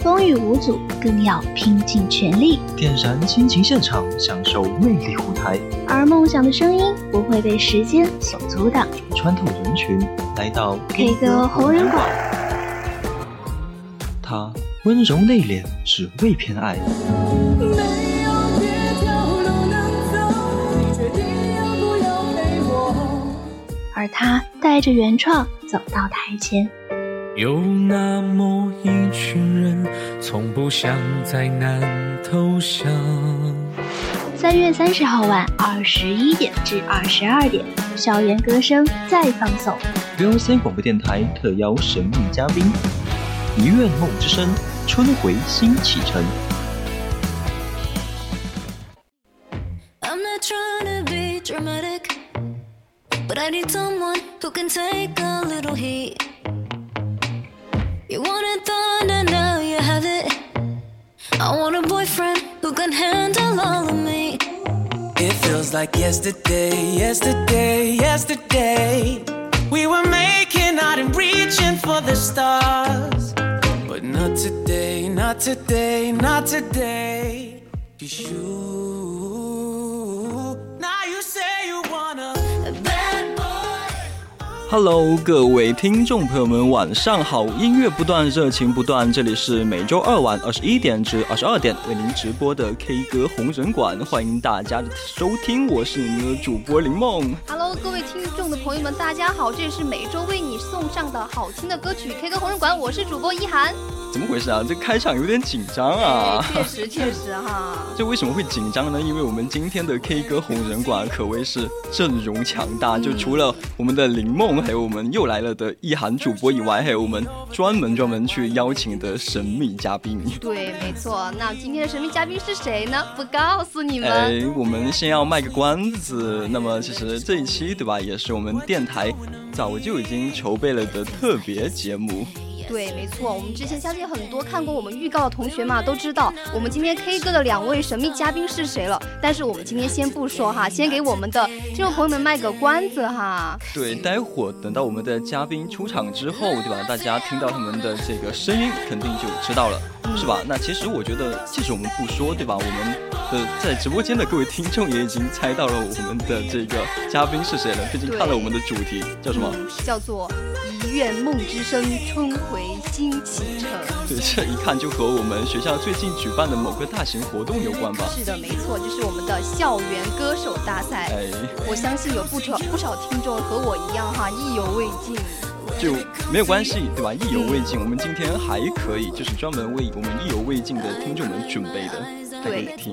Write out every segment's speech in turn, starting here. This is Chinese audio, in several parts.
风雨无阻，更要拼尽全力。点燃亲情现场，享受魅力舞台。而梦想的声音不会被时间所阻挡。穿透人群，来到 K 歌红人馆。他温柔内敛，只为偏爱。没有别条路能走，你决定要不要陪我？而他带着原创走到台前。有那么一群人，从不想再难投降。三月三十号晚二十一点至二十二点，校园歌声再放送。VOC 广播电台特邀神秘嘉宾，一愿梦之声，春回新启程。I'm not trying to be dramatic, but I need someone who can take a little heat. You wanted thunder, now you have it. I want a boyfriend who can handle all of me. It feels like yesterday, yesterday, yesterday. We were making out and reaching for the stars. But not today, not today, not today. Cause you, Hello，各位听众朋友们，晚上好！音乐不断，热情不断，这里是每周二晚二十一点至二十二点为您直播的 K 歌红人馆，欢迎大家的收听，我是你们的主播林梦。Hello，各位听众的朋友们，大家好，这里是每周为你你送上的好听的歌曲 K 歌红人馆，我是主播一涵。怎么回事啊？这开场有点紧张啊！哎确实确实哈。这为什么会紧张呢？因为我们今天的 K 歌红人馆 可谓是阵容强大，就除了我们的林梦，还有我们又来了的意涵主播以外，还有我们专门专门去邀请的神秘嘉宾。对，没错。那今天的神秘嘉宾是谁呢？不告诉你们。哎，我们先要卖个关子。那么其实这一期对吧，也是我们电台早就已经筹备了的特别节目。对，没错，我们之前相信很多看过我们预告的同学嘛，都知道我们今天 K 歌的两位神秘嘉宾是谁了。但是我们今天先不说哈，先给我们的听众朋友们卖个关子哈。对，待会儿等到我们的嘉宾出场之后，对吧？大家听到他们的这个声音，肯定就知道了，是吧？那其实我觉得，即使我们不说，对吧？我们的在直播间的各位听众也已经猜到了我们的这个嘉宾是谁了，毕竟看了我们的主题叫什么？嗯叫做一愿梦之声，春回新启程。对，这一看就和我们学校最近举办的某个大型活动有关吧？是的，没错，就是我们的校园歌手大赛。哎，我相信有不少不少听众和我一样哈，意犹未尽。就没有关系，对吧？意犹未尽，我们今天还可以，就是专门为我们意犹未尽的听众们准备的，大家可以听，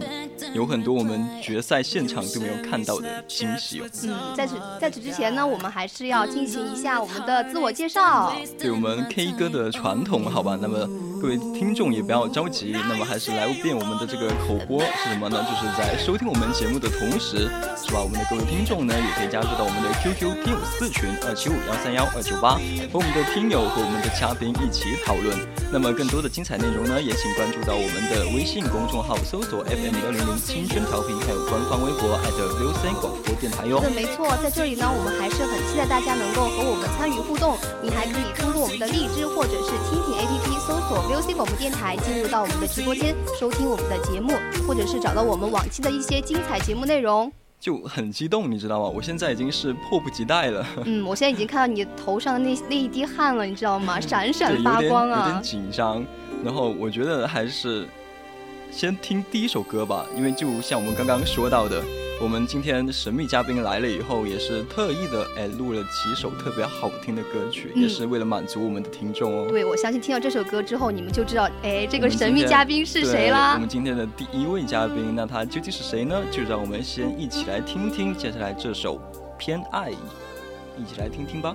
有很多我们决赛现场都没有看到的惊喜哦。嗯，在此在此之前呢，我们还是要进行一下我们的自我介绍。对我们 K 歌的传统，好吧？那么各位听众也不要着急，那么还是来遍我们的这个口播是什么呢？就是在收听我们节目的同时，是吧？我们的各位听众呢，也可以加入到我们的 QQ 听友四群二七五幺三幺二九八，和我们的听友和我们的嘉宾一起讨论。那么更多的精彩内容呢，也请关注到我们的微信公众号，搜索 FM 幺零零青春调频，还有官方微博 @VOC 广播电台哟是。的，没错，在这里呢，我们还是很期待大家能够和我们参与互动。你还可以通过我们的荔枝或者是蜻蜓 APP 搜索 VOC 广播电台，进入到我们的直播间收听我们的节目，或者是找到我们往期的一些精彩节目内容。就很激动，你知道吗？我现在已经是迫不及待了。嗯，我现在已经看到你头上的那那一滴汗了，你知道吗？闪，闪发光啊有点啊！紧张。然后我觉得还是先听第一首歌吧，因为就像我们刚刚说到的，我们今天神秘嘉宾来了以后，也是特意的哎录了几首特别好听的歌曲，嗯也是为了满足我们的听众哦。对，我相信听到这首歌之后，你们就知道，哎，这个神秘嘉宾是谁啦我啦们。今天的第一位嘉宾，那他究竟是谁呢？就让我们先一起来听听接下来这首《偏爱》，一起来听听吧。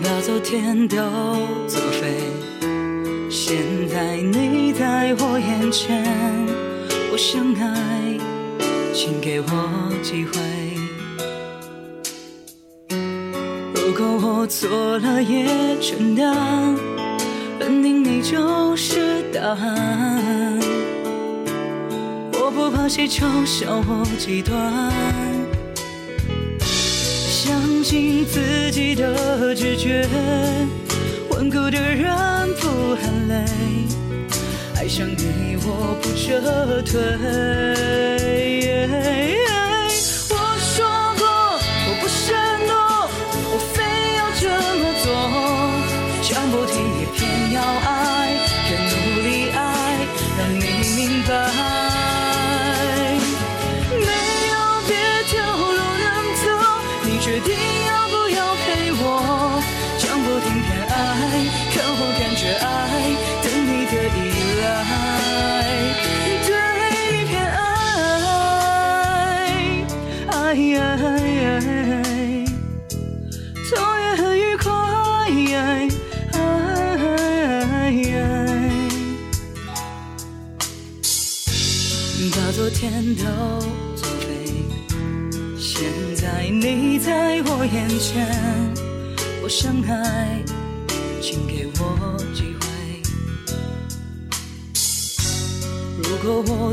把昨天都作废。现在你在我眼前，我想爱，请给我机会。如果我错了也承担，认定你就是答案。我不怕谁嘲笑我极端，信自己的直觉。顽固的人不喊累，爱上你我不撤退。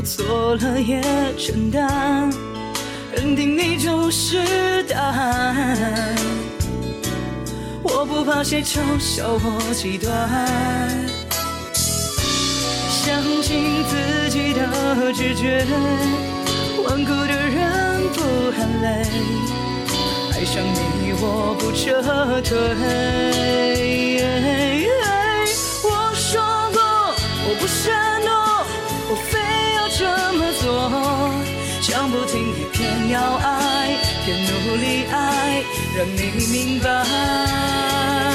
我错了也承担，认定你就是答案。我不怕谁嘲笑我极端，相信自己的直觉。顽固的人不喊累。爱上你我不撤退。我说过我不闪，这么做，讲不听也偏要爱，偏努力爱，让你明白。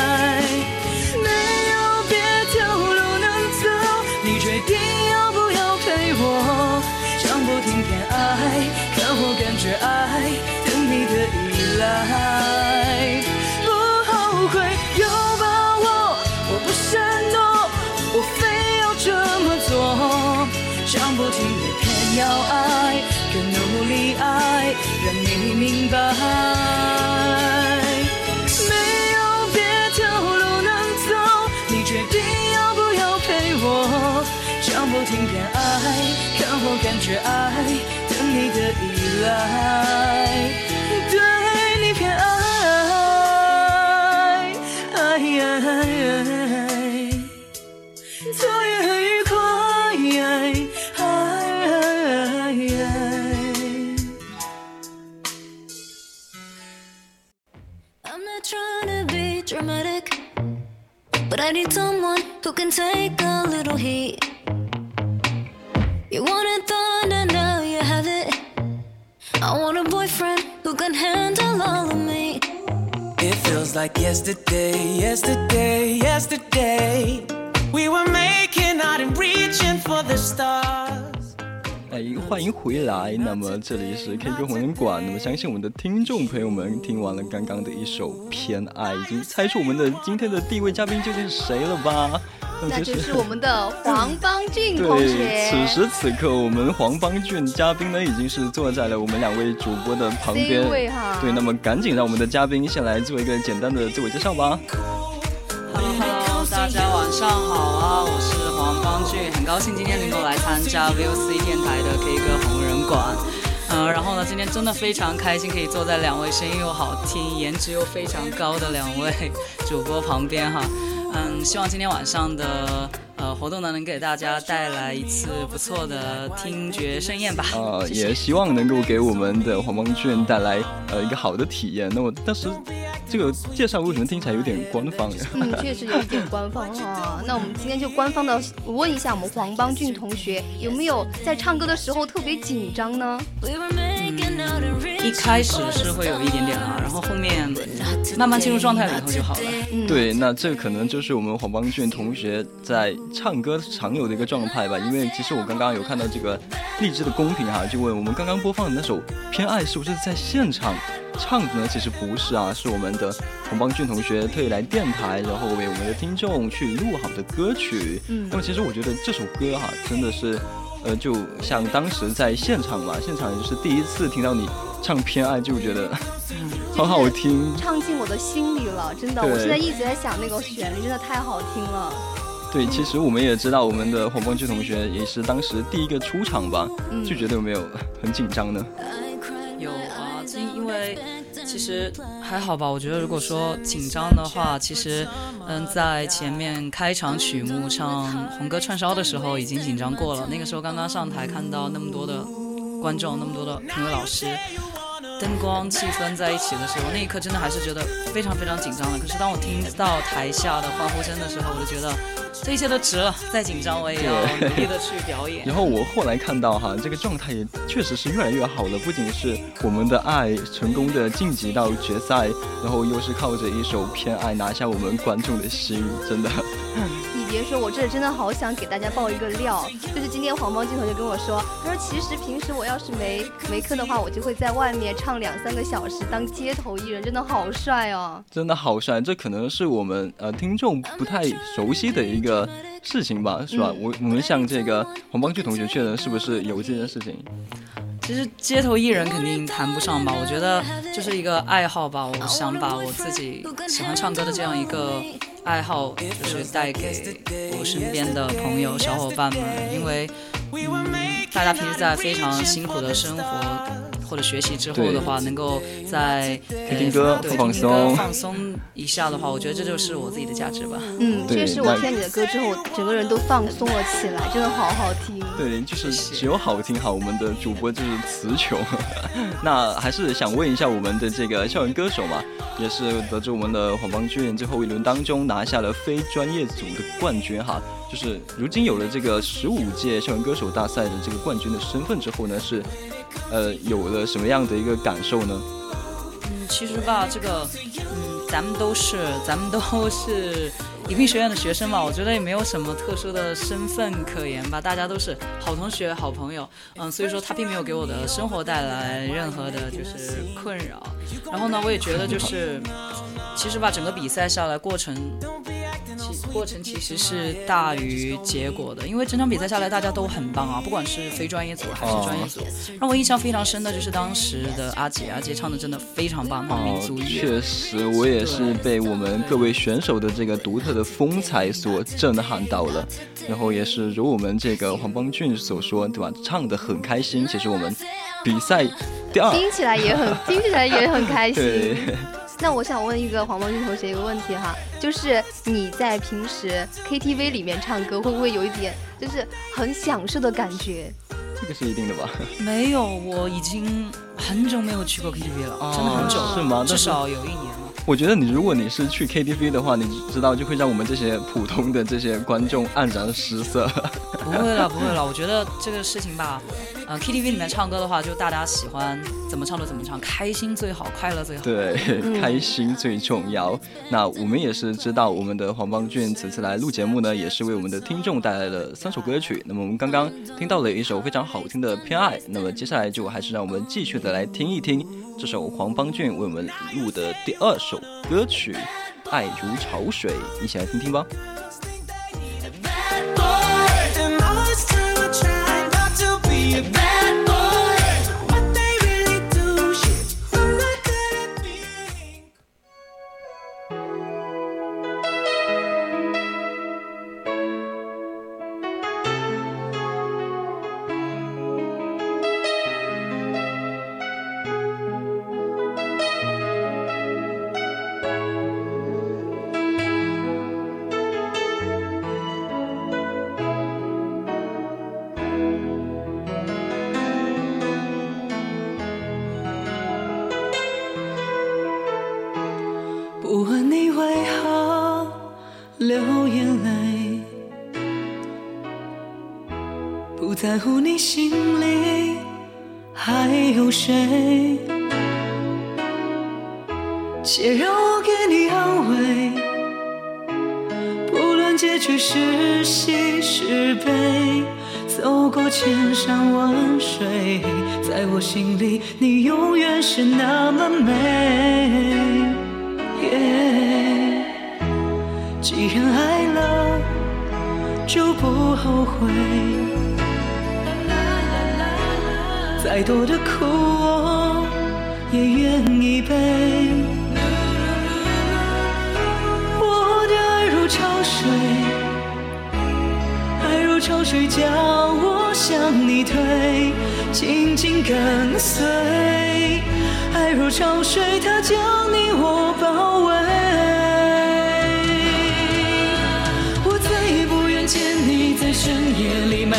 要爱，更努力爱，让你明白。没有别条路能走，你决定要不要陪我？讲不听偏爱，看我感觉爱，等你的依赖，I need someone who can take a little heat. You wanted thunder, now you have it. I want a boyfriend who can handle all of me. It feels like yesterday, yesterday, yesterday. We were making out and reaching for the stars. 哎，欢迎回来。那么这里是 K 歌红人馆。那么相信我们的听众朋友们听完了刚刚的一首《偏爱》，已经猜出我们的今天的第一位嘉宾究竟是谁了吧？那就是我们的黄邦俊同学。对，此时此刻，我们黄邦俊嘉宾呢，已经是坐在了我们两位主播的旁边。对，那么赶紧让我们的嘉宾先来做一个简单的自我介绍吧。Hello，大家晚上好啊，俊，很高兴今天能够来参加 VOC 电台的 K 歌红人馆。嗯、然后呢，今天真的非常开心，可以坐在两位声音又好听、颜值又非常高的两位主播旁边哈。嗯，希望今天晚上的呃活动呢，能给大家带来一次不错的听觉盛宴吧。呃，也希望能够给我们的黄邦俊带来呃一个好的体验。那我当时这个介绍为什么听起来有点官方呀？嗯，确实有一点官方哈。那我们今天就官方的问一下我们黄邦俊同学，有没有在唱歌的时候特别紧张呢一开始是会有一点点啊，然后后面慢慢进入状态了以后就好了。对，那这可能就是我们黄邦俊同学在唱歌常有的一个状态吧。因为其实我刚刚有看到这个励志的公屏哈，就问我们刚刚播放的那首《偏爱》是不是在现场唱的呢？其实不是啊，是我们的黄邦俊同学特意来电台，然后为我们的听众去录好的歌曲。嗯那么其实我觉得这首歌哈，真的是，呃，就像当时在现场嘛，现场也就是第一次听到你唱《偏爱》，就觉得好好听。唱进我的心里了，真的，对我现在一直在想那个旋律，真的太好听了。对，其实我们也知道，我们的黄邦俊同学也是当时第一个出场吧，嗯就觉得有没有很紧张呢？有因为其实还好吧。我觉得如果说紧张的话，其实嗯，在前面开场曲目唱《红歌串烧》的时候已经紧张过了。那个时候刚刚上台，看到那么多的观众，那么多的评委老师。灯光气氛在一起的时候，那一刻真的还是觉得非常非常紧张的。可是当我听到台下的欢呼声的时候，我就觉得这一切都值了。再紧张我也要对努力的去表演。然后我后来看到哈，这个状态也确实是越来越好了。不仅是我们的爱成功的晋级到决赛，然后又是靠着一首《偏爱》拿下我们观众的心，真的。你别说，我这真的好想给大家爆一个料，就是今天黄包镜头就跟我说，他说其实平时我要是没没课的话，我就会在外面唱两三个小时当街头艺人，真的好帅哦。真的好帅，这可能是我们呃听众不太熟悉的一个事情吧，是吧？嗯我我们向这个黄邦俊同学确认是不是有这件事情？其实街头艺人肯定谈不上吧，我觉得就是一个爱好吧。我想把我自己喜欢唱歌的这样一个爱好，就是带给我身边的朋友、小伙伴们，因为嗯，大家平时在非常辛苦的生活或者学习之后的话，能够在听听歌放松放松一下的话，我觉得这就是我自己的价值吧。嗯，对确实，我听了你的歌之后，我整个人都放松了起来，真的好好听。对，就是只有好听好，我们的主播就是词穷。那还是想问一下我们的这个校园歌手嘛，也是得知我们的黄邦俊最后一轮当中拿下了非专业组的冠军哈，就是如今有了这个十五届校园歌手大赛的这个冠军的身份之后呢，是呃有了什么样的一个感受呢？嗯，其实吧，这个，嗯，咱们都是，咱们都是宜宾学院的学生嘛，我觉得也没有什么特殊的身份可言吧，大家都是好同学、好朋友，嗯，所以说他并没有给我的生活带来任何的就是困扰。然后呢，我也觉得就是，其实吧，整个比赛下来过程。其过程其实是大于结果的，因为整场比赛下来大家都很棒啊，不管是非专业组还是专业组。让我印象非常深的就是当时的阿杰，阿杰唱的真的非常棒，民族乐。确实，我也是被我们各位选手的这个独特的风采所震撼到了。然后也是如我们这个黄邦俊所说，对吧？唱的很开心。其实我们比赛第二，听起来也很，听起来也很开心。那我想问一个黄邦俊同学一个问题哈，就是你在平时 KTV 里面唱歌，会不会有一点就是很享受的感觉？这个是一定的吧？没有，我已经很久没有去过 KTV 了，真的很久了，是吗至少有一年了。我觉得你如果你是去 KTV 的话，你知道就会让我们这些普通的这些观众黯然失色。不会了，不会了，我觉得这个事情吧，呃，KTV 里面唱歌的话，就大家喜欢怎么唱就怎么唱，开心最好，快乐最好。对，嗯 开心最重要。那我们也是知道，我们的黄邦俊此次来录节目呢，也是为我们的听众带来了三首歌曲。那么我们刚刚听到了一首非常好听的《偏爱》，那么接下来就还是让我们继续的来听一听这首黄邦俊为我们录的第二首歌曲《爱如潮水》，一起来听听吧。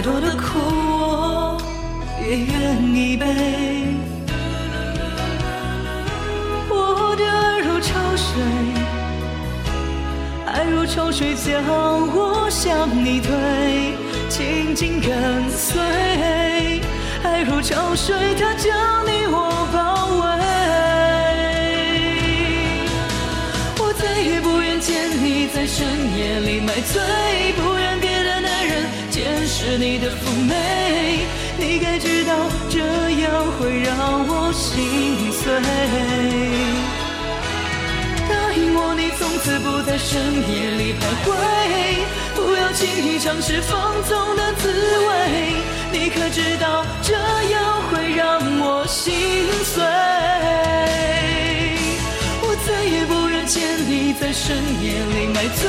再多的苦我也愿意背，我的爱如潮水，爱如潮水将我向你推，紧紧跟随，爱如潮水它将你我包围，我再也不愿见你在深夜里买醉。是你的妩媚，你该知道这样会让我心碎。答应我，你从此不在深夜里徘徊，不要轻易尝试放纵的滋味。你可知道，这样会让我心碎，我再也不愿见你在深夜里买醉。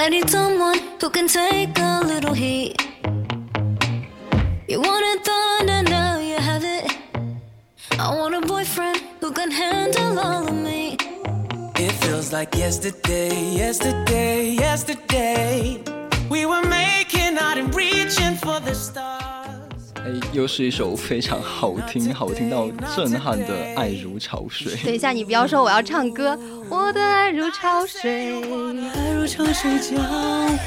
I need someone who can take a little heat. You wanted thunder, now you have it. I want a boyfriend who can handle all of me. It feels like yesterday, yesterday, yesterday. We were making out and reaching for the stars. 又是一首非常好听、好听到震撼的《爱如潮水》。等一下，你不要说我要唱歌。我的爱如潮水，爱如潮水将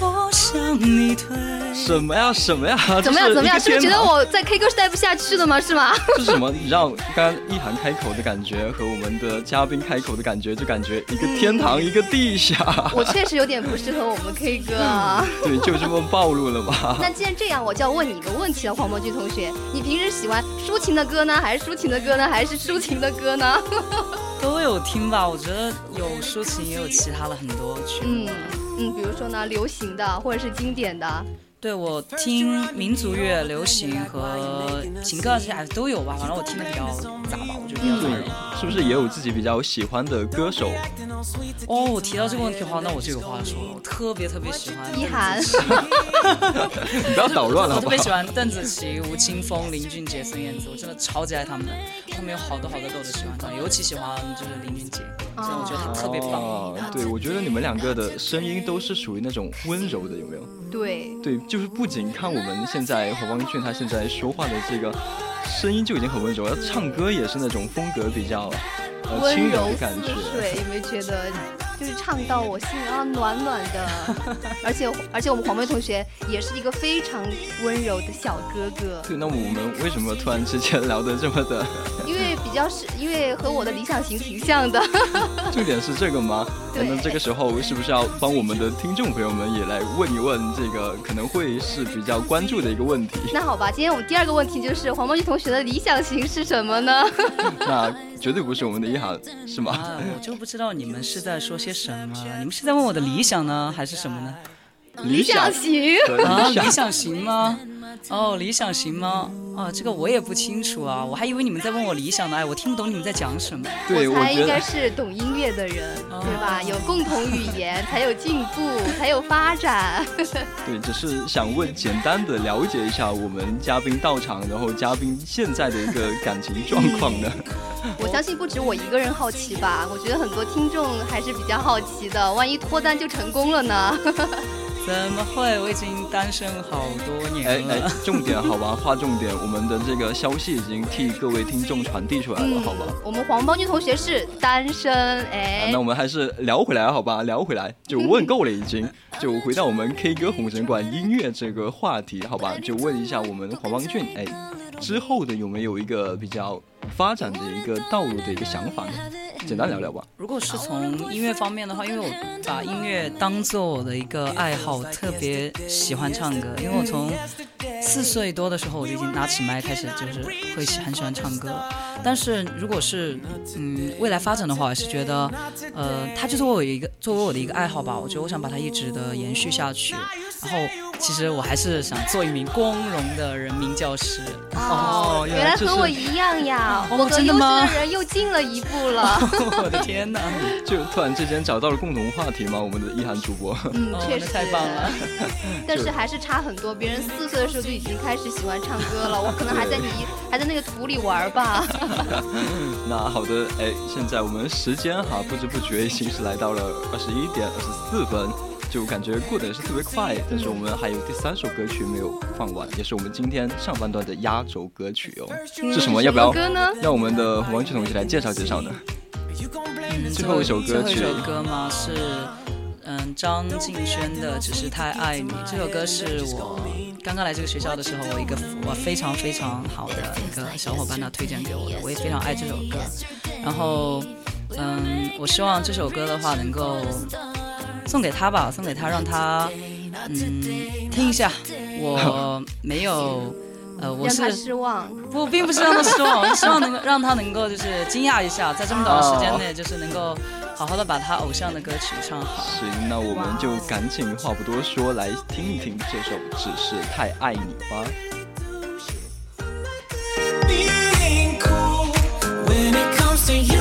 我向你推。什么呀？什么呀？怎么样？怎么样？是不是觉得我在 K 歌是待不下去了吗？是吗？是什么？你让刚刚一涵开口的感觉和我们的嘉宾开口的感觉，就感觉一个天堂，一个地下。我确实有点不适合我们 K 歌啊。对，就这么暴露了吧？那既然这样，我就要问你一个问题了，黄墨君同学。你平时喜欢抒情的歌呢，还是抒情的歌呢，还是抒情的歌呢？都有听吧，我觉得有抒情，也有其他的很多曲。嗯嗯，比如说呢，流行的或者是经典的。对我听民族乐、流行和情歌这些都有吧，反正我听的比较杂吧，我觉得比较杂对，是不是也有自己比较喜欢的歌手？哦，我提到这个问题的话，那我就有话说了，我特别特别喜欢一涵，你不要捣乱了好好我特别喜？欢邓紫棋、吴青峰、林俊杰、孙燕姿，我真的超级爱他们的。他们有好多好多歌我都喜欢唱，尤其喜欢就是林俊杰，所以我觉得他特别棒。哦，对，我觉得你们两个的声音都是属于那种温柔的，有没有？对，对，就是不仅看我们现在黄光俊他现在说话的这个声音就已经很温柔，他唱歌也是那种风格比较呃温轻柔柔的感觉。似水，有没有觉得就是唱到我心里啊暖暖的？而且而且我们黄梅同学也是一个非常温柔的小哥哥，对，那么我们为什么突然之间聊得这么的？因为比较是因为和我的理想型挺像的。重点是这个吗？对那这个时候是不是要帮我们的听众朋友们也来问一问这个可能会是比较关注的一个问题？那好吧，今天我们第二个问题就是黄梦玉同学的理想型是什么呢？那绝对不是我们的一涵，是吗？啊，我就不知道你们是在说些什么，你们是在问我的理想呢，还是什么呢？理想型啊，理想型吗？哦，理想型吗？哦，这个我也不清楚啊，我还以为你们在问我理想呢，哎，我听不懂你们在讲什么。对，我猜应该是懂音乐的人，对吧？有共同语言才有进步，才有发展。对，只是想问，简单的了解一下我们嘉宾到场，然后嘉宾现在的一个感情状况呢？我相信不止我一个人好奇吧，我觉得很多听众还是比较好奇的，万一脱单就成功了呢？怎么会？我已经单身好多年了。哎哎，重点好吧，划重点，我们的这个消息已经替各位听众传递出来了，好吧？我们黄包俊同学是单身，啊哎，那我们还是聊回来好吧，聊回来就问够了已经，就回到我们 K 歌红人馆音乐这个话题好吧，就问一下我们黄邦俊，哎，之后的有没有一个比较发展的一个道路的一个想法呢？简单聊聊吧。如果是从音乐方面的话，因为我把音乐当做我的一个爱好，特别喜欢唱歌。因为我从四岁多的时候我就已经拿起麦开始，就是会喜很喜欢唱歌。但是如果是嗯未来发展的话，我是觉得，呃，它就作为我一个作为我的一个爱好吧。我觉得我想把它一直的延续下去。然后其实我还是想做一名光荣的人民教师。哦，原来和我一样呀，哦我和优秀真的吗的人又进了一步了。我的天哪！就突然之间找到了共同话题吗？我们的一涵主播。嗯，哦确实那太棒了。但是还是差很多，别人四岁的时候就已经开始喜欢唱歌了，我可能还在你还在那个土里玩吧。那好的，哎，现在我们时间哈不知不觉已经是来到了二十一点二十四分，就感觉过得也是特别快。但是我们还有第三首歌曲没有放完，也是我们今天上半段的压轴歌曲哦。是什么？要不要歌呢让我们的王曲同学来介绍介绍呢？最后一首歌曲最后一首歌吗？是嗯张敬轩的《只是太爱你》。这首歌是我刚刚来这个学校的时候，我一个我非常非常好的一个小伙伴他推荐给我的，我也非常爱这首歌。然后嗯，我希望这首歌的话能够送给他吧，送给他，让他嗯听一下。我 没有。呃，我是让他失望。不，并不是让他失望，我 是希望能够让他能够就是惊讶一下，在这么短的时间内，就是能够好好的把他偶像的歌曲唱好。行，那我们就赶紧话不多说，来听一听这首《只是太爱你》吧。when it comes to you.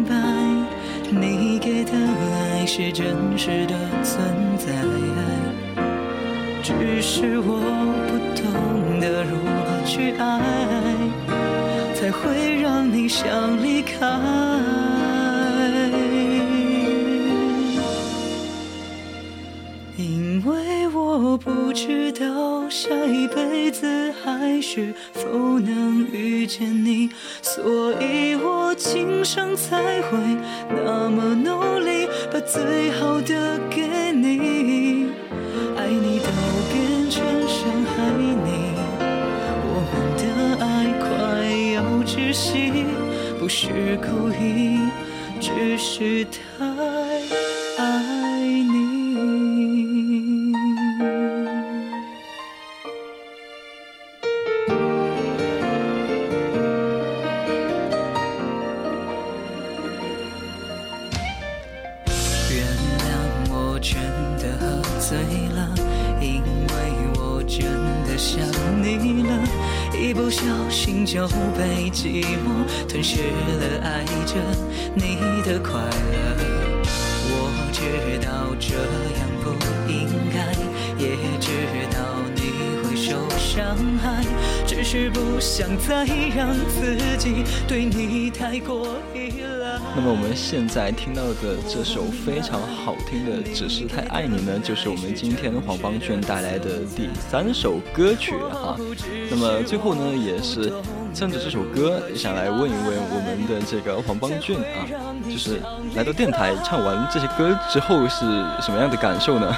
些真实的存在，只是我不懂得如何去爱。才会让你想离开。我不知道下一辈子还是否能遇见你，所以我今生才会那么努力，把最好的给你。爱你都变成伤害你，我们的爱快要窒息，不是故意，只是太是不想再让自己对你太过依赖。那么我们现在听到的这首非常好听的《只是太爱你》呢，就是我们今天黄邦俊带来的第三首歌曲哈。那么最后呢，也是趁着这首歌，想来问一问我们的这个黄邦俊啊，就是来到电台唱完这些歌之后是什么样的感受呢？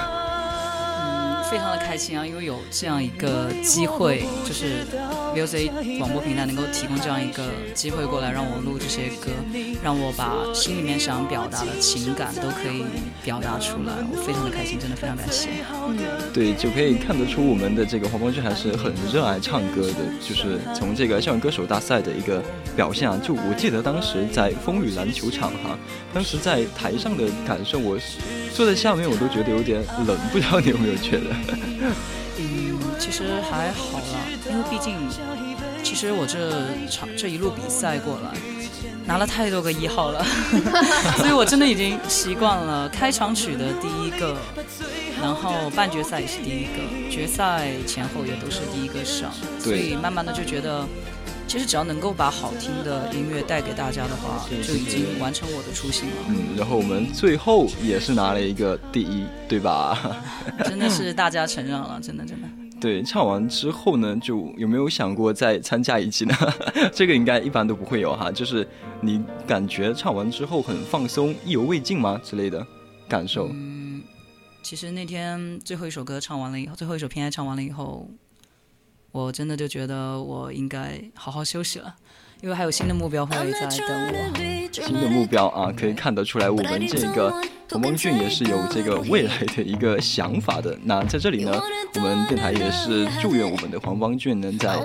嗯，非常的开心啊，因为有这样一个机会，就是 VOC 广播平台能够提供这样一个机会过来让我录这些歌，让我把心里面想表达的情感都可以表达出来，我非常的开心，真的非常感谢。嗯，对，就可以看得出我们的这个黄光俊还是很热爱唱歌的，就是从这个校园歌手大赛的一个表现啊，就我记得当时在风雨篮球场哈，当时在台上的感受，我坐在下面我都觉得有点冷，不知道你有没有觉得？嗯，其实还好啦，因为毕竟，其实我这场这一路比赛过来，拿了太多个一号了，所以我真的已经习惯了开场曲的第一个，然后半决赛也是第一个，决赛前后也都是第一个上，所以慢慢的就觉得，其实只要能够把好听的音乐带给大家的话，就已经完成我的初心了。嗯，然后我们最后也是拿了一个第一，对吧？真的是大家承认了，真的真的。对，唱完之后呢，就有没有想过再参加一期呢？这个应该一般都不会有哈。就是你感觉唱完之后很放松、意犹未尽吗之类的感受？嗯，其实那天最后一首歌唱完了以后，最后一首偏爱唱完了以后，我真的就觉得我应该好好休息了，因为还有新的目标会在等我。新的目标啊，可以看得出来，我们这个黄邦俊也是有这个未来的一个想法的。那在这里呢，我们电台也是祝愿我们的黄邦俊能在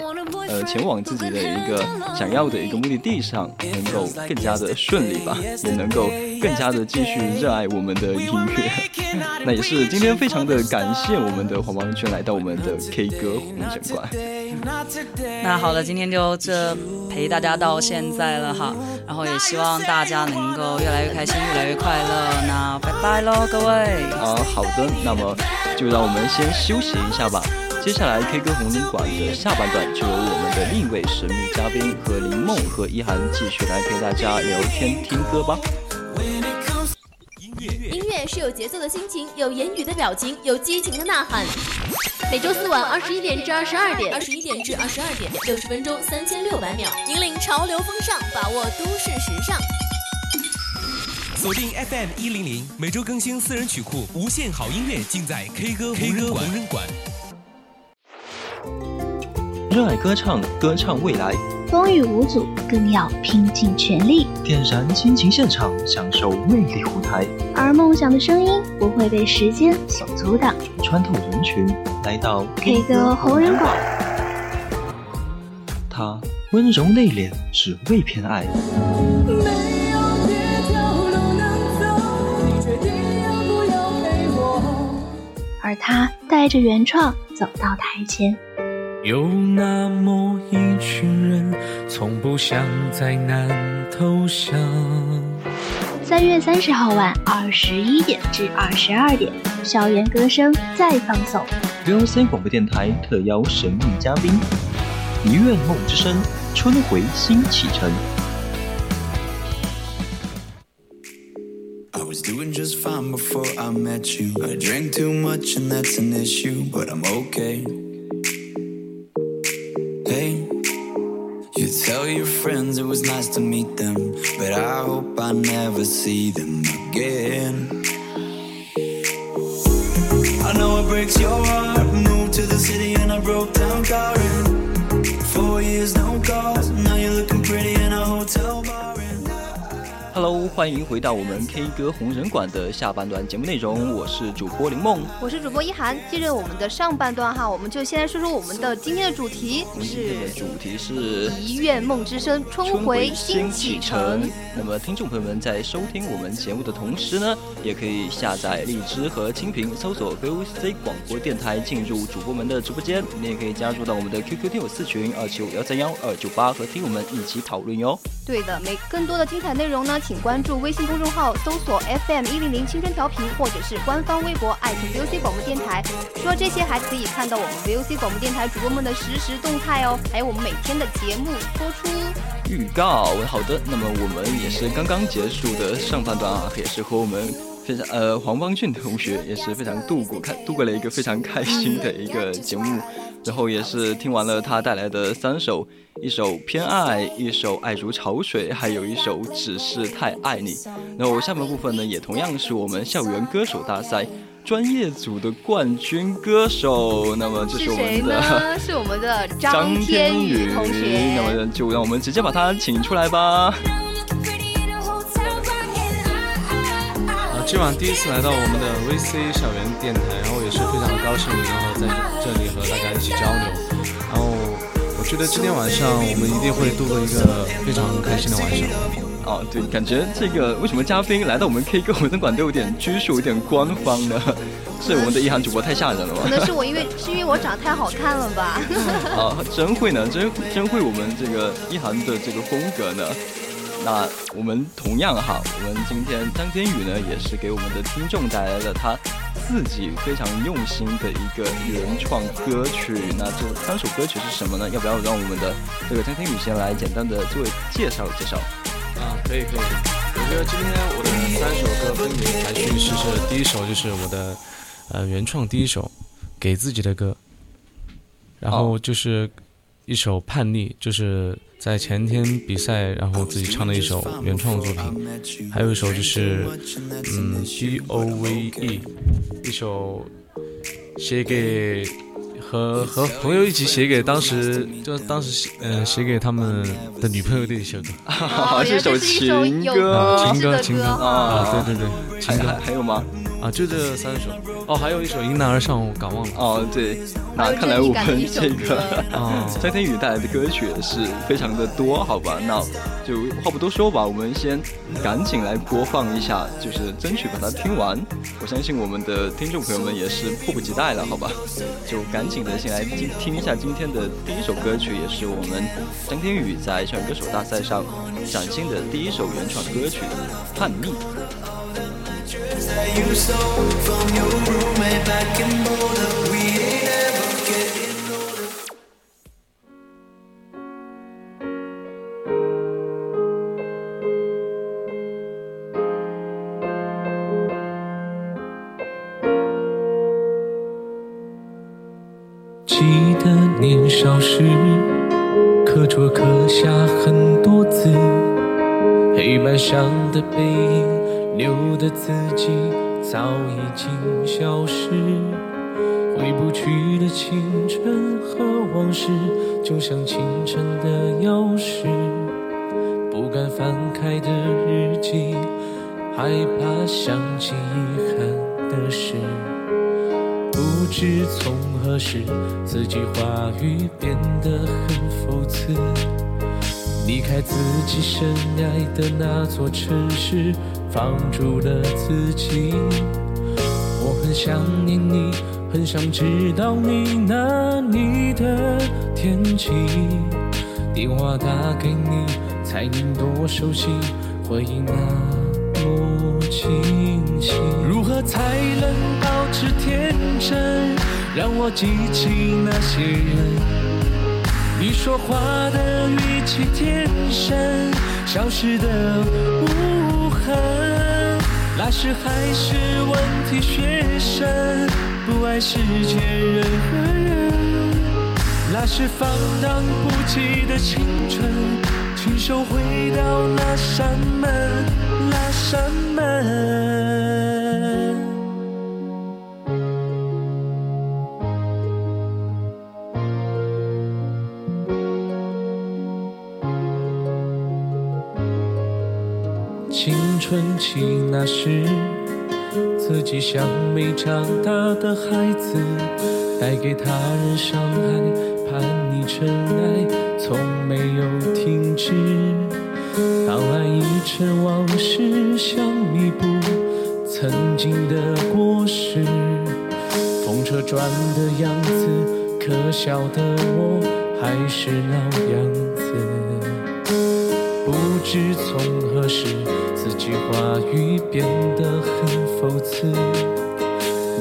呃前往自己的一个想要的一个目的地上，能够更加的顺利吧，也能够更加的继续热爱我们的音乐。那也是今天非常的感谢我们的黄邦俊来到我们的 K 歌红诊馆。那好了，今天就这陪大家到现在了哈，然后也希望大家能够越来越开心，越来越快乐。那拜拜喽，各位。啊，好的，那么就让我们先休息一下吧。接下来 K 歌红人馆的下半段就由我们的另一位神秘嘉宾和林梦和一涵继续来陪大家聊天听歌吧。音乐是有节奏的心情，有言语的表情，有激情的呐喊。每周四晚二十一点至二十二点，二十一点至二十二点，六十分钟三千六百秒，引领潮流风尚，把握都市时尚。锁定 FM 一零零，每周更新私人曲库，无限好音乐尽在 K 歌 K 歌无人馆。热爱歌唱，歌唱未来。风雨无阻，更要拼尽全力。点燃亲情现场，享受魅力舞台。而梦想的声音不会被时间所阻挡。穿透人群，来到 K 歌红人馆。他温柔内敛，只为偏爱。没有别条路能走，你决定要不要陪我？而他带着原创走到台前。有那么一群人，从不想再难投降。三月三十号晚二十一点至二十二点，校园歌声再放送。VOC 广播电台特邀神秘嘉宾，一愿梦之声，春回新启程。I was doing just fine before I met you. I drink too much and that's an issue, but I'm okay. Tell your friends it was nice to meet them, but I hope I never see them again. I know it breaks your heart. Moved to the city 欢迎回到我们 K 歌红人馆的下半段节目内容，我是主播林梦。我是主播一涵。接着我们的上半段哈，我们就先来说说我们的今天的主题我们今天的是主题是遗愿梦之声，春回新启程。那么，听众朋友们在收听我们节目的同时呢，也可以下载荔枝和蜻蜓，搜索 VOC 广播电台，进入主播们的直播间。你也可以加入到我们的 QQ 听友四群二七五幺三幺二九八，和听友们一起讨论哟。对的，每更多的精彩内容呢，请关注微信公众号，搜索 FM 一零零青春调频，或者是官方微博艾特 VOC 广播电台。除了这些，还可以看到我们 VOC 广播电台主播们的实时动态哦，还有我们每天的节目播出。预告，好的，那么我们也是刚刚结束的上半段啊，也是和我们非常呃黄邦俊同学也是非常度过开度过了一个非常开心的一个节目，然后也是听完了他带来的三首，一首偏爱，一首爱如潮水，还有一首只是太爱你。然后下半部分呢，也同样是我们校园歌手大赛。专业组的冠军歌手，那么这是我谁们的呢？是我们的 张天宇同学。那么就让我们直接把他请出来吧。今晚第一次来到我们的 VC 校园电台，然后也是非常高兴，然后在这里和大家一起交流。然后我觉得今天晚上我们一定会度过一个非常开心的晚上。哦，对，感觉这个为什么嘉宾来到我们 K 歌红灯馆都有点拘束，有点官方呢？是我们的一涵主播太吓人了吗？可能是我因为是因为我长得太好看了吧？啊，真会呢，真真会我们这个一涵的这个风格呢。那我们同样哈，我们今天张天宇呢，也是给我们的听众带来了他自己非常用心的一个原创歌曲。那这三首歌曲是什么呢？要不要让我们的这个张天宇先来简单的做介绍介绍？啊，可以可以。我觉得今天我的三首歌分别排序是是第一首就是我的呃原创第一首给自己的歌，然后就是一首叛逆，就是在前天比赛然后自己唱的一首原创作品，还有一首就是嗯 D O V E，一首写给。和和朋友一起写给当时就当时嗯、呃、写给他们的女朋友的一首歌，啊，是一首情歌，情歌情歌。啊啊，对对对，情歌。还还有吗？啊，就这三首哦，还有一首迎难而上，我搞忘了哦，对，那看来我们这个啊张天宇带来的歌曲也是非常的多，好吧？那就话不多说吧，我们先赶紧来播放一下，就是争取把它听完。我相信我们的听众朋友们也是迫不及待了，好吧？就赶紧的先来听听一下今天的第一首歌曲，也是我们张天宇在校园歌手大赛上崭新的第一首原创歌曲《叛逆》。You stole from your roommate back in 时，自己话语变得很讽刺。离开自己深爱的那座城市，放逐了自己。我很想念你，很想知道你那里的天气。电话打给你，才能多熟悉，回忆那么清晰。如何才能保持天真，让我记起那些人？你说话的语气天生，消失的无痕。那时还是问题学生，不爱世界任何人。那是放荡不羁的青春，亲手回到那扇门，那扇门。春期那时，自己像没长大的孩子，带给他人伤害，叛逆成爱，从没有停止。当爱已成往事，想弥补曾经的过失。风车转的样子，可笑的我还是老样子。不知从何时，自己话语变得很讽刺。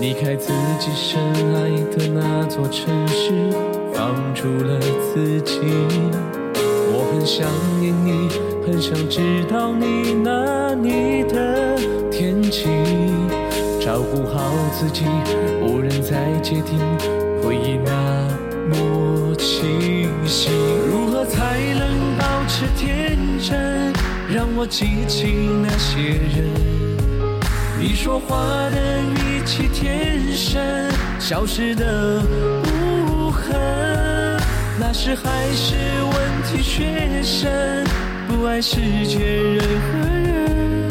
离开自己深爱的那座城市，放逐了自己。我很想念你，很想知道你那里的天气。照顾好自己，无人再接听回忆那么清晰。我记起那些人？你说话的语气天生，消失的无痕。那时还是问题学生，不爱世界任何人。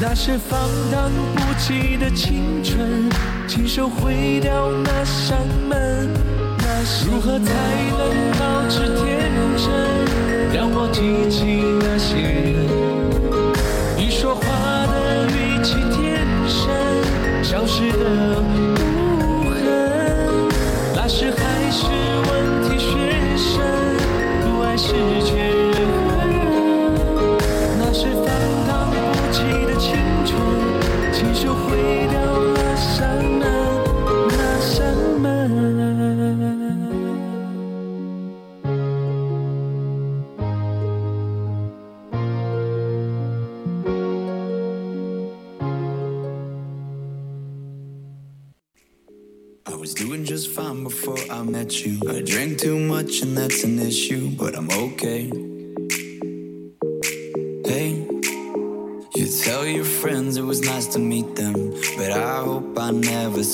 那是放荡不羁的青春，亲手毁掉那扇门。那如何才能保持天，我记起那些人？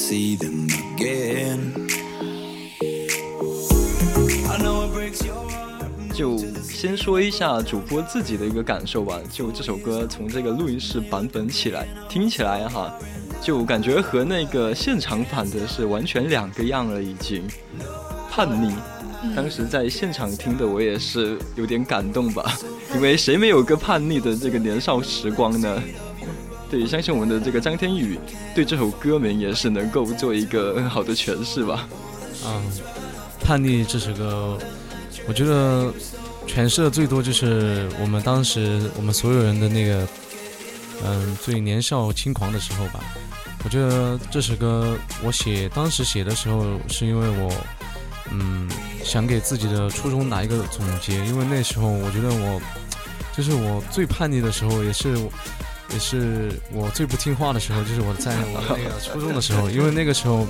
See them again. I know it breaks your heart. 就先说一下主播自己的一个感受吧。就这首歌从这个录音室版本起来听起来哈，就感觉和那个现场版的是完全两个样了，已经叛逆。当时在现场听的我也是有点感动吧，因为谁没有个叛逆的这个年少时光呢？对，相信我们的这个张天宇对这首歌名也是能够做一个很好的诠释吧。嗯，叛逆这首歌，我觉得诠释的最多就是我们当时我们所有人的那个，嗯，最年少轻狂的时候吧。我觉得这首歌我写当时写的时候，是因为我，嗯，想给自己的初中打一个总结，因为那时候我觉得我，就是我最叛逆的时候，也是。也是我最不听话的时候，就是我在我那个初中的时候，因为那个时候，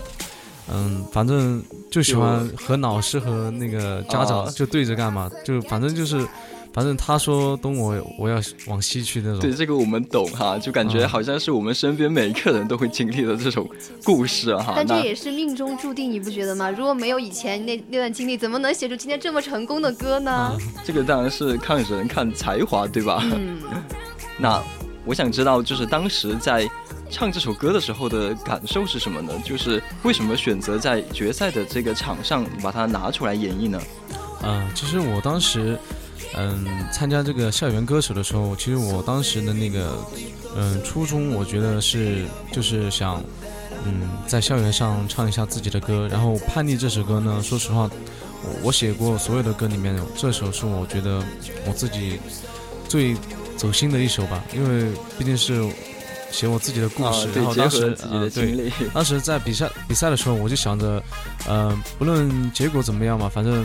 嗯，反正就喜欢和老师和那个家长啊就对着干嘛，就反正就是，反正他说东我我要往西去那种。对，这个我们懂哈，就感觉嗯好像是我们身边每一个人都会经历的这种故事哈。但这也是命中注定，你不觉得吗？如果没有以前那那段经历，怎么能写出今天这么成功的歌呢？这个当然是看人看才华，对吧？嗯，那我想知道，就是当时在唱这首歌的时候的感受是什么呢？就是为什么选择在决赛的这个场上把它拿出来演绎呢？嗯，其实我当时，嗯，参加这个校园歌手的时候，其实我当时的那个，嗯，初衷，我觉得是就是想，嗯，在校园上唱一下自己的歌。然后《叛逆》这首歌呢，说实话，我我写过所有的歌里面，这首是我觉得我自己最走心的一首吧，因为毕竟是写我自己的故事。然后当时结合自己的呃对经历当时在比赛比赛的时候，我就想着，呃，不论结果怎么样嘛，反正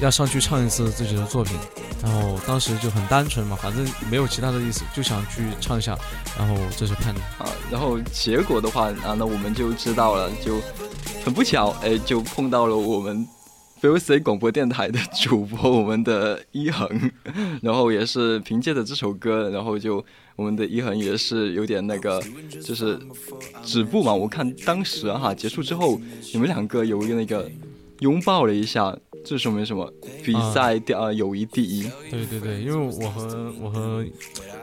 要上去唱一次自己的作品，然后当时就很单纯嘛，反正没有其他的意思，就想去唱一下，然后这是叛逆啊。然后结果的话啊，那我们就知道了，就很不巧，哎，就碰到了我们 V O C 广播电台的主播，我们的一恒，然后也是凭借着这首歌，然后就我们的一恒也是有点那个，就是止步嘛。我看当时哈结束之后，你们两个有一个那个拥抱了一下。这说明什么？比赛第啊友谊第一。对对对，因为我和我和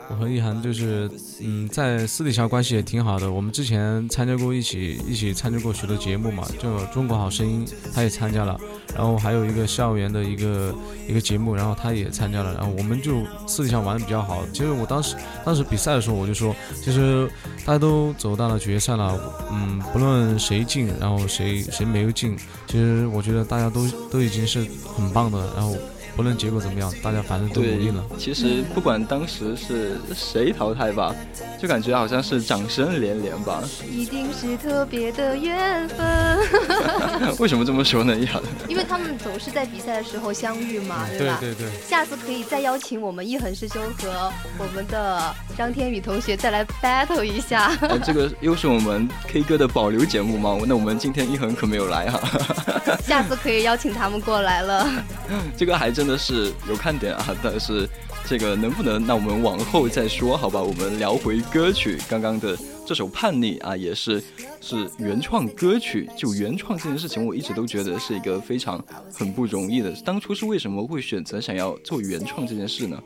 我和易涵就是嗯，在私底下关系也挺好的。我们之前参加过一起一起参加过许多节目嘛，就《中国好声音》，他也参加了。然后还有一个校园的一个一个节目，然后他也参加了，然后我们就私底下玩的比较好。其实我当时当时比赛的时候，我就说，其实大家都走到了决赛了，嗯，不论谁进，然后谁谁没有进，其实我觉得大家都都已经是很棒的，然后。不论结果怎么样，大家反正都努力了。其实不管当时是谁淘汰吧，就感觉好像是掌声连连吧。一定是特别的缘分。为什么这么说呢？呀？因为他们总是在比赛的时候相遇嘛，对吧？对对对。下次可以再邀请我们一恒师兄和我们的张天宇同学再来 battle 一下。这个又是我们 K 歌的保留节目吗？那我们今天一恒可没有来哈。下次可以邀请他们过来了。这个还真。真的是有看点啊，但是这个能不能？那我们往后再说，好吧？我们聊回歌曲，刚刚的这首《叛逆》啊，也是是原创歌曲。就原创这件事情，我一直都觉得是一个非常很不容易的。当初是为什么会选择想要做原创这件事呢？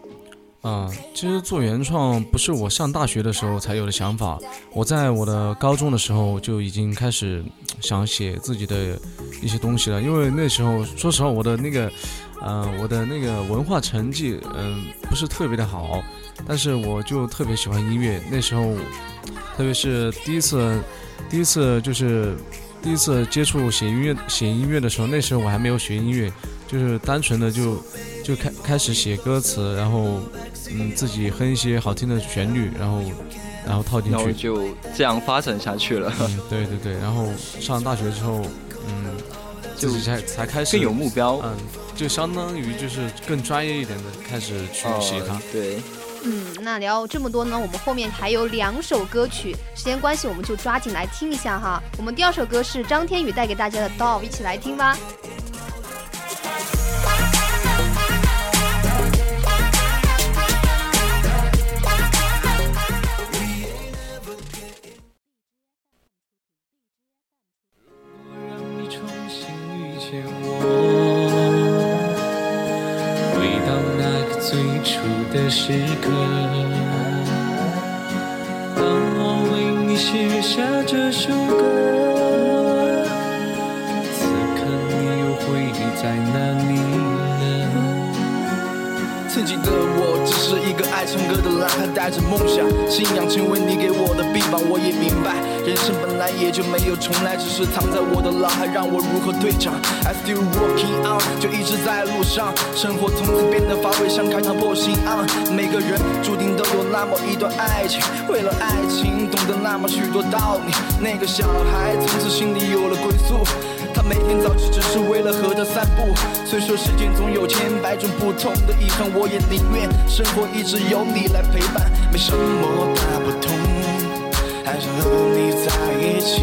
啊，其实做原创不是我上大学的时候才有的想法，我在我的高中的时候就已经开始想写自己的一些东西了。因为那时候，说实话，我的那个。嗯，我的那个文化成绩，嗯，不是特别的好，但是我就特别喜欢音乐。那时候，特别是第一次，第一次就是第一次接触写音乐、写音乐的时候，那时候我还没有学音乐，就是单纯的就就开开始写歌词，然后嗯，自己哼一些好听的旋律，然后然后套进去，然后就这样发展下去了。对对对，然后上大学之后，嗯，自己才才开始更有目标，嗯。就相当于就是更专业一点的开始去写它。对，嗯，那聊这么多呢，我们后面还有两首歌曲，时间关系我们就抓紧来听一下哈。我们第二首歌是张天宇带给大家的《Dove》，一起来听吧。生活从此变得乏味，像开场破心啊。每个人注定都有那么一段爱情，为了爱情懂得那么许多道理。那个小孩从此心里有了归宿。他每天早起只是为了和她散步。虽说世间总有千百种不同的遗憾，我也宁愿生活一直有你来陪伴。没什么大不同，还想和你在一起，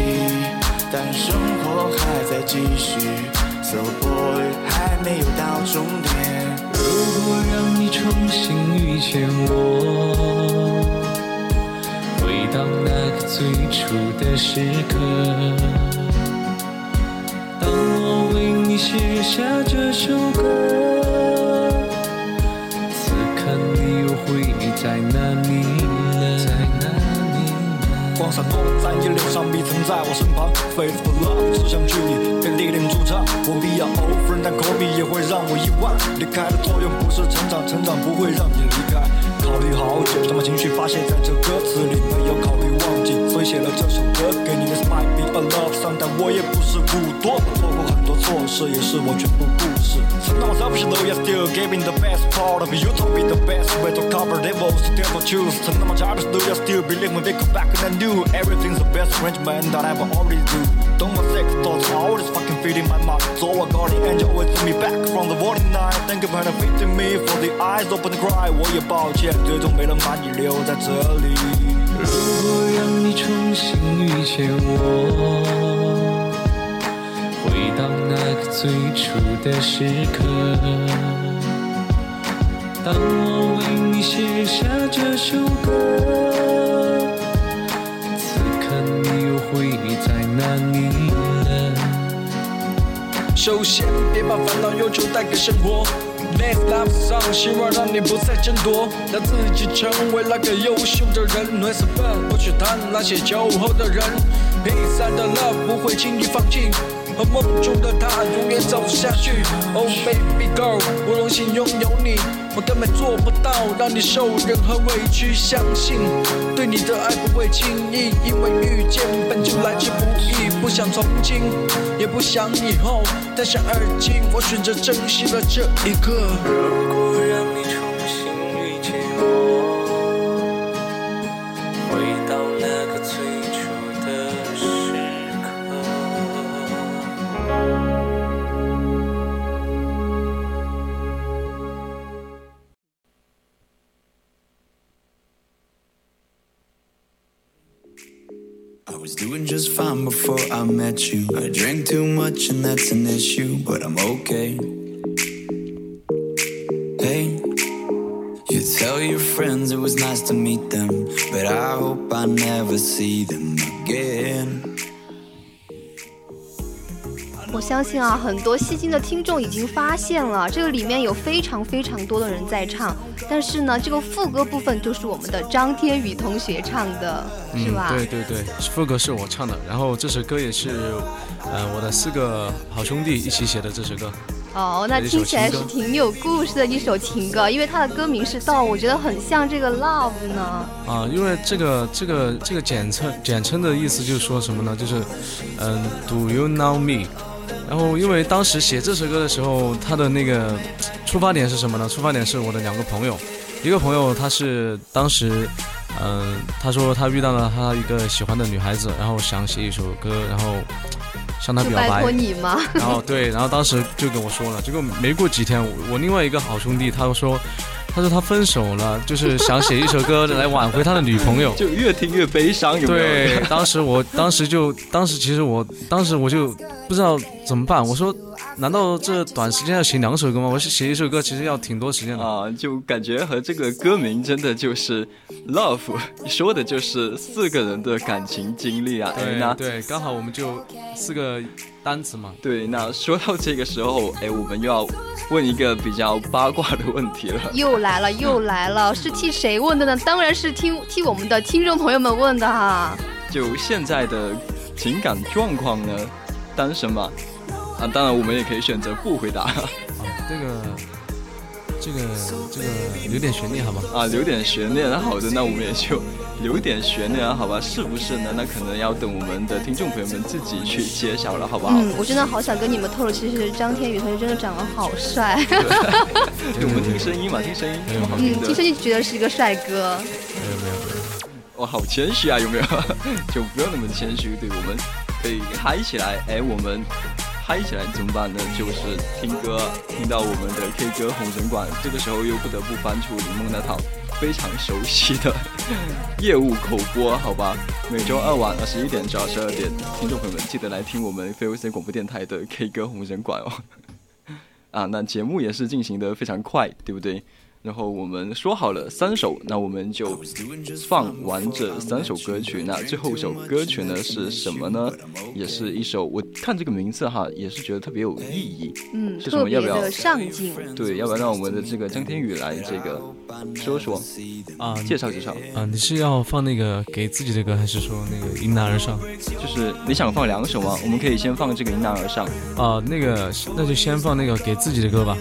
但生活还在继续。So boy，还没有到终点。如果让你重新遇见我，回到那个最初的时刻。当我为你写下这首歌，此刻你又会在哪里？闪落在你脸上，你曾在我身旁。Faithful love，只想去。你给力量驻唱。我必要。Over，但 call me 也会让我意外。离开的作用不是成长，成长不会让你离开。考虑好久，想把情绪发泄在这歌词里，没有考虑忘记，所以写了这首歌给你。This might be a love song，但我也不是不多，我做过很多。错事也是我全部故事。Sometimes up to you, still giving the best part of you. Told me the best way to cover devils, devil choose. Sometimes childish though, you still believe when they come back and I knew everything's the best arrangement that I ever already do. Don't want sex, thoughts All this fucking feeding my mind So I got the angel with me back from the warning night Thank you for feeding me For the eyes open to cry 我也抱歉最终没能把你留在这里如果让你重新遇见我，最初的时刻，当我为你写下这首歌，此刻你又会在哪里了？首先，别把烦恼忧愁带给生活。Next love song，希望让你不再争夺，让自己成为那个优秀的人。no escape 不去谈那些酒后的人。Peace and love 不会轻易放弃，和梦中的他永远走下去。Oh baby girl，我荣幸拥有你，我根本做不到让你受任何委屈。相信对你的爱不会轻易，因为遇见本就来之不易。不想从今，也不想以后，戴上耳机，我选择珍惜了这一刻。如果让你重 You. I drank too much and that's an issue, but I'm okay. Hey, you tell your friends it was nice to meet them, but I hope I never see them again. 我相信啊，很多细心的听众已经发现了，这个里面有非常非常多的人在唱，但是呢，这个副歌部分就是我们的张天宇同学唱的，是吧？嗯，对对对，副歌是我唱的，然后这首歌也是，呃，我的四个好兄弟一起写的这首歌。哦，那听起来是挺有故事的一首情歌，因为它的歌名是《到》，我觉得很像这个 Love 呢。啊，因为这个这个这个简称简称的意思就是说什么呢？就是，嗯，Do you know me？然后因为当时写这首歌的时候，他的那个出发点是什么呢？出发点是我的两个朋友，一个朋友他是当时，嗯，他说他遇到了他一个喜欢的女孩子，然后想写一首歌，然后向她表白。拜托你吗？然后对，然后当时就跟我说了，结果没过几天，我另外一个好兄弟他说。他说他分手了，就是想写一首歌来挽回他的女朋友，就越听越悲伤，有没有？对，当时我当时就当时其实我当时我就不知道怎么办，我说难道这短时间要写两首歌吗？我是写一首歌其实要挺多时间的啊，就感觉和这个歌名真的就是 love，说的就是四个人的感情经历啊。对，那对，刚好我们就四个单词嘛。对，那说到这个时候，哎，我们又要问一个比较八卦的问题了。又来了，又来了，是替谁问的呢？当然是听替我们的听众朋友们问的哈。就现在的情感状况呢，单身吗？啊，当然我们也可以选择不回答。啊，这个。这个这个留点悬念好吗？啊，留点悬念，好的，那我们也就留点悬念，好吧？是不是呢？那可能要等我们的听众朋友们自己去揭晓了，好不好？嗯，我真的好想跟你们透露，其实张天宇同学真的长得好帅。对，我们听声音嘛，听声音这么好听嗯，听声音就觉得是一个帅哥。没有没有没有，我，好谦虚啊，有没有？就不要那么谦虚，对，我们可以嗨起来，哎，我们。嗨起来怎么办呢？就是听歌，听到我们的 K 歌红人馆，这个时候又不得不翻出李梦那套非常熟悉的业务口播，好吧？每周二晚二十一点至二十二点，听众朋友们记得来听我们 VOC 广播电台的 K 歌红人馆哦。啊，那节目也是进行的非常快，对不对？然后我们说好了三首，那我们就放完这三首歌曲。那最后一首歌曲呢是什么呢？也是一首，我看这个名字哈，也是觉得特别有意义。嗯，是什么？要不要上进？对，要不要让我们的这个张天宇来这个说说啊，介绍介绍啊？你是要放那个给自己的歌，还是说那个迎难而上？就是你想放两首吗？我们可以先放这个迎难而上啊。那个那就先放那个给自己的歌吧。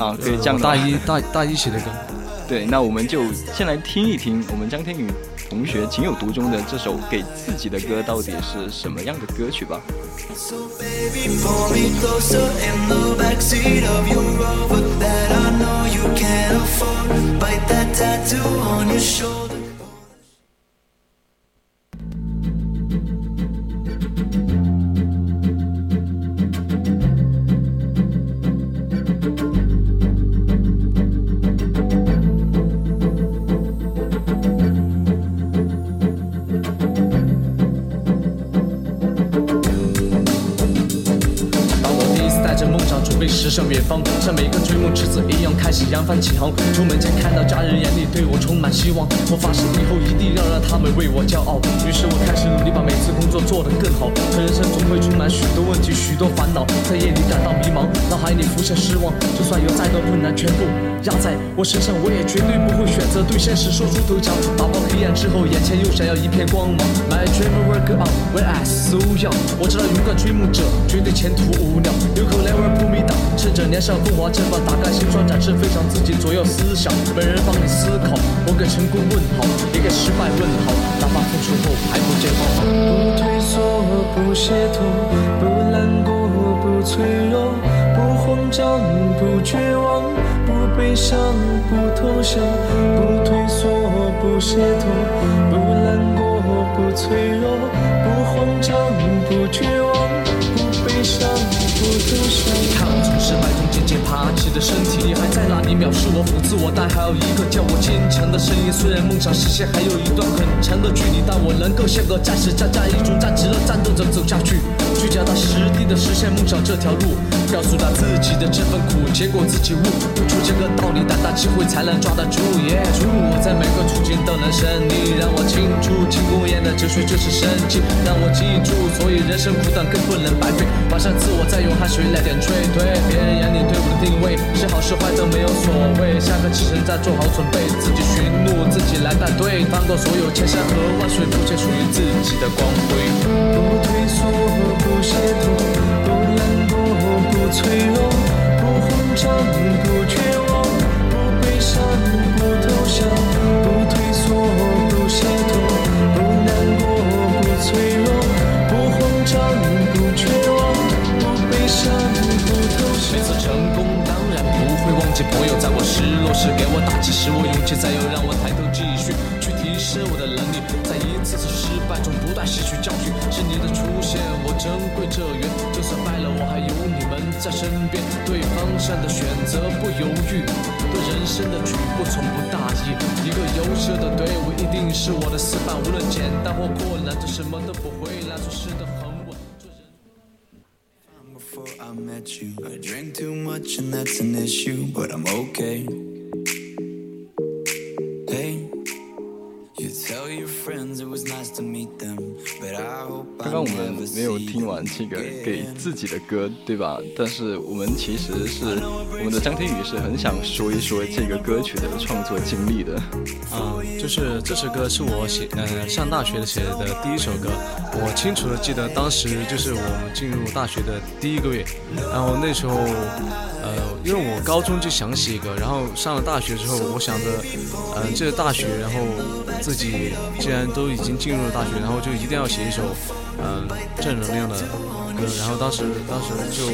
啊，可以这样大一大大一写的歌，对，那我们就先来听一听我们张天宇同学情有独钟的这首给自己的歌到底是什么样的歌曲吧。方，在夜里感到迷茫，脑海里浮现失望。就算有再多困难，全部压在我身上，我也绝对不会选择对现实说出头条。打破黑暗之后，眼前又闪耀一片光芒。My dream will go on, when I so young。我知道勇敢追梦者绝对前途无量。You can never pull me down。趁着年少风华正放，打开心窗，展翅飞翔，自己左右思想，没人帮你思考。我给成功问好，也给失败问好。哪怕付出后还不见光芒。不退缩，不懈怠，不，不脆弱，不慌张，不绝望，不悲伤，不投降，不退缩，不懈怠，不难过，不脆弱，不慌张，不绝望，不悲伤，不投降。你看我从失败中渐渐爬起的身体，还在那里藐视我、讽刺我，但还有一个叫我坚强的声音。虽然梦想实现还有一段很长的距离，但我能够像个战士，站在一种站直了战斗着走下去，去脚踏实地的实现梦想这条路。告诉他自己的这份苦，结果自己悟，悟出这个道理，胆大机会才能抓得住。耶，祝我在每个处境都能胜利，让我清楚庆功宴的哲学就是生计，让我记住，所以人生苦短更不能白费。马上自我再用汗水来点缀，对别人眼里对我的定位是好是坏都没有所谓，下个起身再做好准备，自己寻路，自己来带队，翻过所有千山和万水，谱写属于自己的光辉。不退缩，不，难过，不脆弱，不慌张，不绝望，不悲伤，不投降，不退缩，不懈怠，不难过，不脆弱，不慌张，不绝望，不悲伤，不投降。每次成功，当然不会忘记朋友在我失落时给我打气，使我勇气，再又让我抬头继续去提升我的能力，次失败中不断吸取教训。是你的出现，我珍贵这缘，就算败了，我还有你们在身边。对方向的选择不犹豫，对人生的举步从不大意。一个优秀的队伍一定是我的丝伴，无论简单或困难，这什么都不会难，做事的很稳。Before I met you, I drank too much and that's an issue, but I'm okay. 刚刚我们没有听完这个给自己的歌，对吧？但是我们其实是我们的张天宇是很想说一说这个歌曲的创作经历的。啊、就是这首歌是我写，呃，上大学写的第一首歌。我清楚的记得当时就是我们进入大学的第一个月，然后那时候，呃，因为我高中就想写歌，然后上了大学之后，我想着，呃，这个大学，然后自己既然都已经进入了大学，然后就一定要写一首，嗯、正能量的歌。然后当时当时就，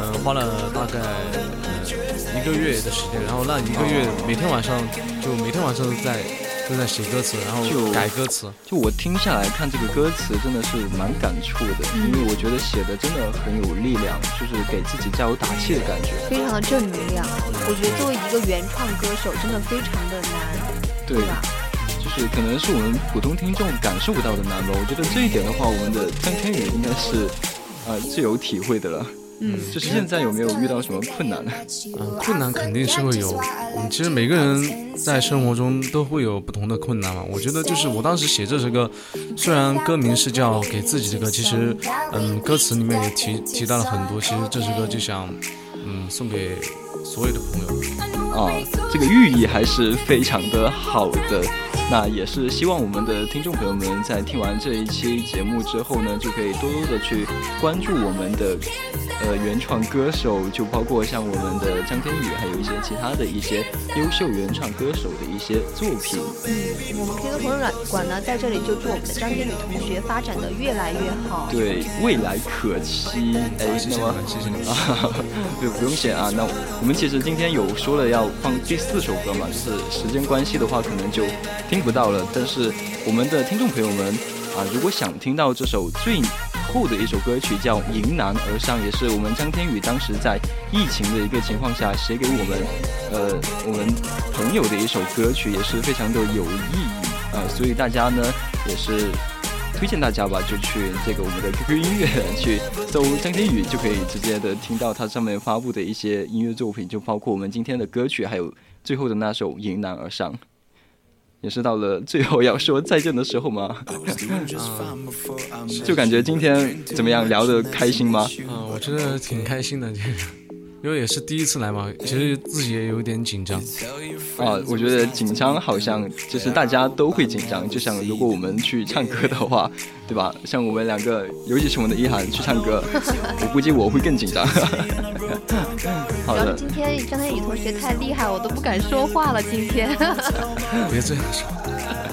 呃，花了大概呃一个月的时间，然后那一个月每天晚上就每天晚上都在都在写歌词，然后就改歌词。就我听下来看这个歌词，真的是蛮感触的，因为我觉得写的真的很有力量，就是给自己加油打气的感觉。非常的正能量。我觉得作为一个原创歌手，真的非常的难，对，就是可能是我们普通听众感受不到的难吧。我觉得这一点的话，我们的张天宇应该是呃最有体会的了。嗯，就是现在有没有遇到什么困难呢？嗯，困难肯定是会有。嗯，其实每个人在生活中都会有不同的困难嘛。我觉得就是我当时写这首歌，虽然歌名是叫给自己的歌，其实嗯歌词里面也提提到了很多。其实这首歌就想嗯送给所有的朋友。啊，这个寓意还是非常的好的。那也是希望我们的听众朋友们在听完这一期节目之后呢，就可以多多的去关注我们的呃原创歌手，就包括像我们的张天宇，还有一些其他的一些优秀原创歌手的一些作品。嗯，我们 K 歌朋友馆呢，在这里就祝我们的张天宇同学发展的越来越好。对，未来可期。哎，那么，谢谢你们啊，对，不用谢啊。那我们其实今天有说了要放第四首歌嘛，就是时间关系的话，可能就听不到了。但是我们的听众朋友们啊，如果想听到这首最后的一首歌曲叫《迎难而上》，也是我们张天宇当时在疫情的一个情况下写给我们呃我们朋友的一首歌曲，也是非常的有意义啊。所以大家呢也是推荐大家吧，就去这个我们的 QQ 音乐去搜张天宇，就可以直接的听到他上面发布的一些音乐作品，就包括我们今天的歌曲，还有最后的那首迎难而上。也是到了最后要说再见的时候吗？就感觉今天怎么样，聊得开心吗？啊，我觉得挺开心的。因为也是第一次来嘛，其实自己也有点紧张。啊，我觉得紧张好像就是大家都会紧张。就像如果我们去唱歌的话，对吧？像我们两个，尤其是我们的一涵去唱歌，我估计我会更紧张。好的。今天张天宇同学太厉害，我都不敢说话了。今天。别这样说。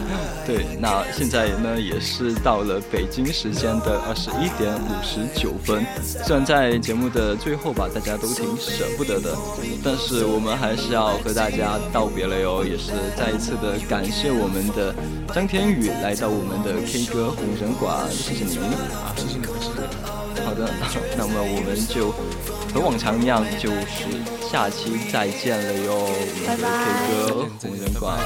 对，那现在呢也是到了北京时间的二十一点五十九分。虽然在节目的最后吧，大家都挺舍不得的，但是我们还是要和大家道别了哟。也是再一次的感谢我们的张天宇来到我们的 K 歌红人馆，谢谢您啊，谢谢你，谢谢。好的，那么我们就和往常一样，就是下期再见了哟。我们的 K 歌红人馆。